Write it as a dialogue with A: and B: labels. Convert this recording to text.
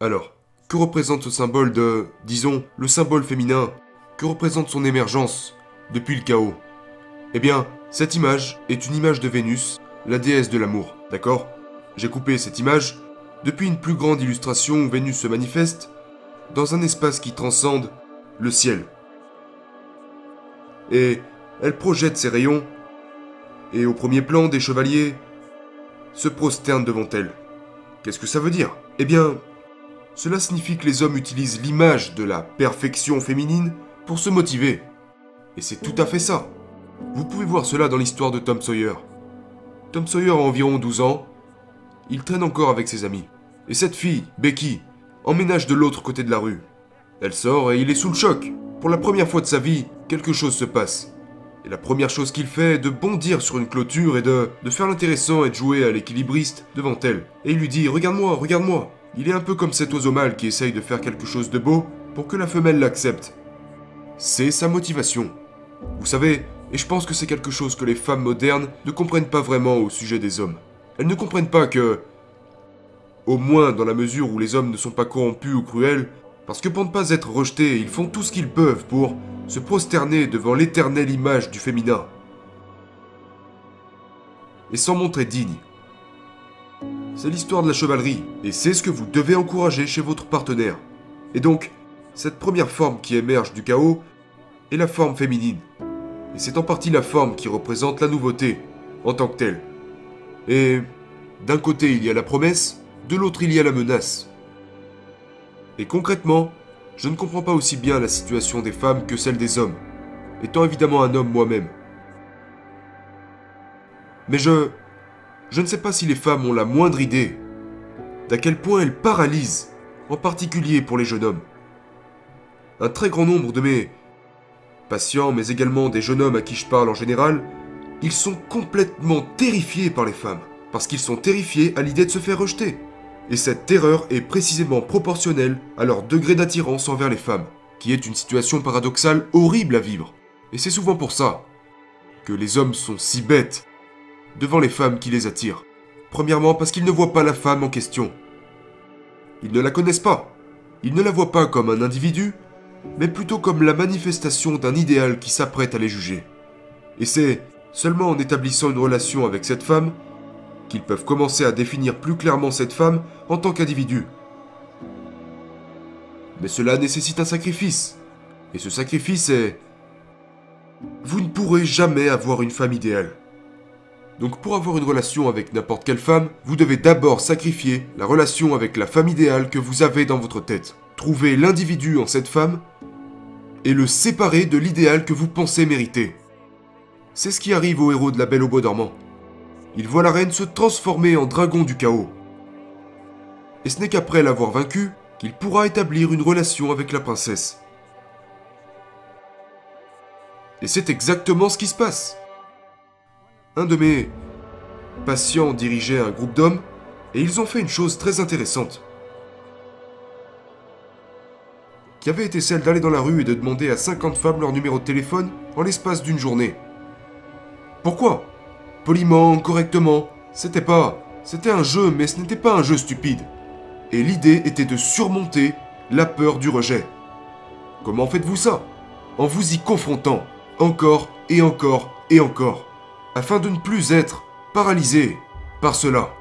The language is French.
A: Alors, que représente ce symbole de, disons, le symbole féminin? Que représente son émergence depuis le chaos? Eh bien, cette image est une image de Vénus, la déesse de l'amour, d'accord? J'ai coupé cette image. Depuis une plus grande illustration où Vénus se manifeste dans un espace qui transcende le ciel. Et elle projette ses rayons, et au premier plan, des chevaliers se prosternent devant elle. Qu'est-ce que ça veut dire? Eh bien, cela signifie que les hommes utilisent l'image de la perfection féminine pour se motiver. Et c'est tout à fait ça. Vous pouvez voir cela dans l'histoire de Tom Sawyer. Tom Sawyer a environ 12 ans. Il traîne encore avec ses amis. Et cette fille, Becky, emménage de l'autre côté de la rue. Elle sort et il est sous le choc. Pour la première fois de sa vie, quelque chose se passe. Et la première chose qu'il fait est de bondir sur une clôture et de, de faire l'intéressant et de jouer à l'équilibriste devant elle. Et il lui dit Regarde-moi, regarde-moi. Il est un peu comme cet oiseau mâle qui essaye de faire quelque chose de beau pour que la femelle l'accepte. C'est sa motivation. Vous savez, et je pense que c'est quelque chose que les femmes modernes ne comprennent pas vraiment au sujet des hommes. Elles ne comprennent pas que, au moins dans la mesure où les hommes ne sont pas corrompus ou cruels, parce que pour ne pas être rejetés, ils font tout ce qu'ils peuvent pour se prosterner devant l'éternelle image du féminin. Et s'en montrer digne. C'est l'histoire de la chevalerie, et c'est ce que vous devez encourager chez votre partenaire. Et donc, cette première forme qui émerge du chaos est la forme féminine. Et c'est en partie la forme qui représente la nouveauté, en tant que telle. Et d'un côté il y a la promesse, de l'autre il y a la menace. Et concrètement, je ne comprends pas aussi bien la situation des femmes que celle des hommes, étant évidemment un homme moi-même. Mais je... Je ne sais pas si les femmes ont la moindre idée d'à quel point elles paralysent, en particulier pour les jeunes hommes. Un très grand nombre de mes patients, mais également des jeunes hommes à qui je parle en général, ils sont complètement terrifiés par les femmes, parce qu'ils sont terrifiés à l'idée de se faire rejeter. Et cette terreur est précisément proportionnelle à leur degré d'attirance envers les femmes, qui est une situation paradoxale horrible à vivre. Et c'est souvent pour ça que les hommes sont si bêtes devant les femmes qui les attirent. Premièrement parce qu'ils ne voient pas la femme en question. Ils ne la connaissent pas. Ils ne la voient pas comme un individu, mais plutôt comme la manifestation d'un idéal qui s'apprête à les juger. Et c'est seulement en établissant une relation avec cette femme qu'ils peuvent commencer à définir plus clairement cette femme en tant qu'individu. Mais cela nécessite un sacrifice. Et ce sacrifice est... Vous ne pourrez jamais avoir une femme idéale. Donc pour avoir une relation avec n'importe quelle femme, vous devez d'abord sacrifier la relation avec la femme idéale que vous avez dans votre tête. Trouver l'individu en cette femme et le séparer de l'idéal que vous pensez mériter. C'est ce qui arrive au héros de la Belle au Bois dormant. Il voit la reine se transformer en dragon du chaos. Et ce n'est qu'après l'avoir vaincu qu'il pourra établir une relation avec la princesse. Et c'est exactement ce qui se passe. Un de mes patients dirigeait un groupe d'hommes et ils ont fait une chose très intéressante. Qui avait été celle d'aller dans la rue et de demander à 50 femmes leur numéro de téléphone en l'espace d'une journée. Pourquoi? Poliment, correctement. C'était pas. C'était un jeu, mais ce n'était pas un jeu stupide. Et l'idée était de surmonter la peur du rejet. Comment faites-vous ça? En vous y confrontant, encore et encore et encore afin de ne plus être paralysé par cela.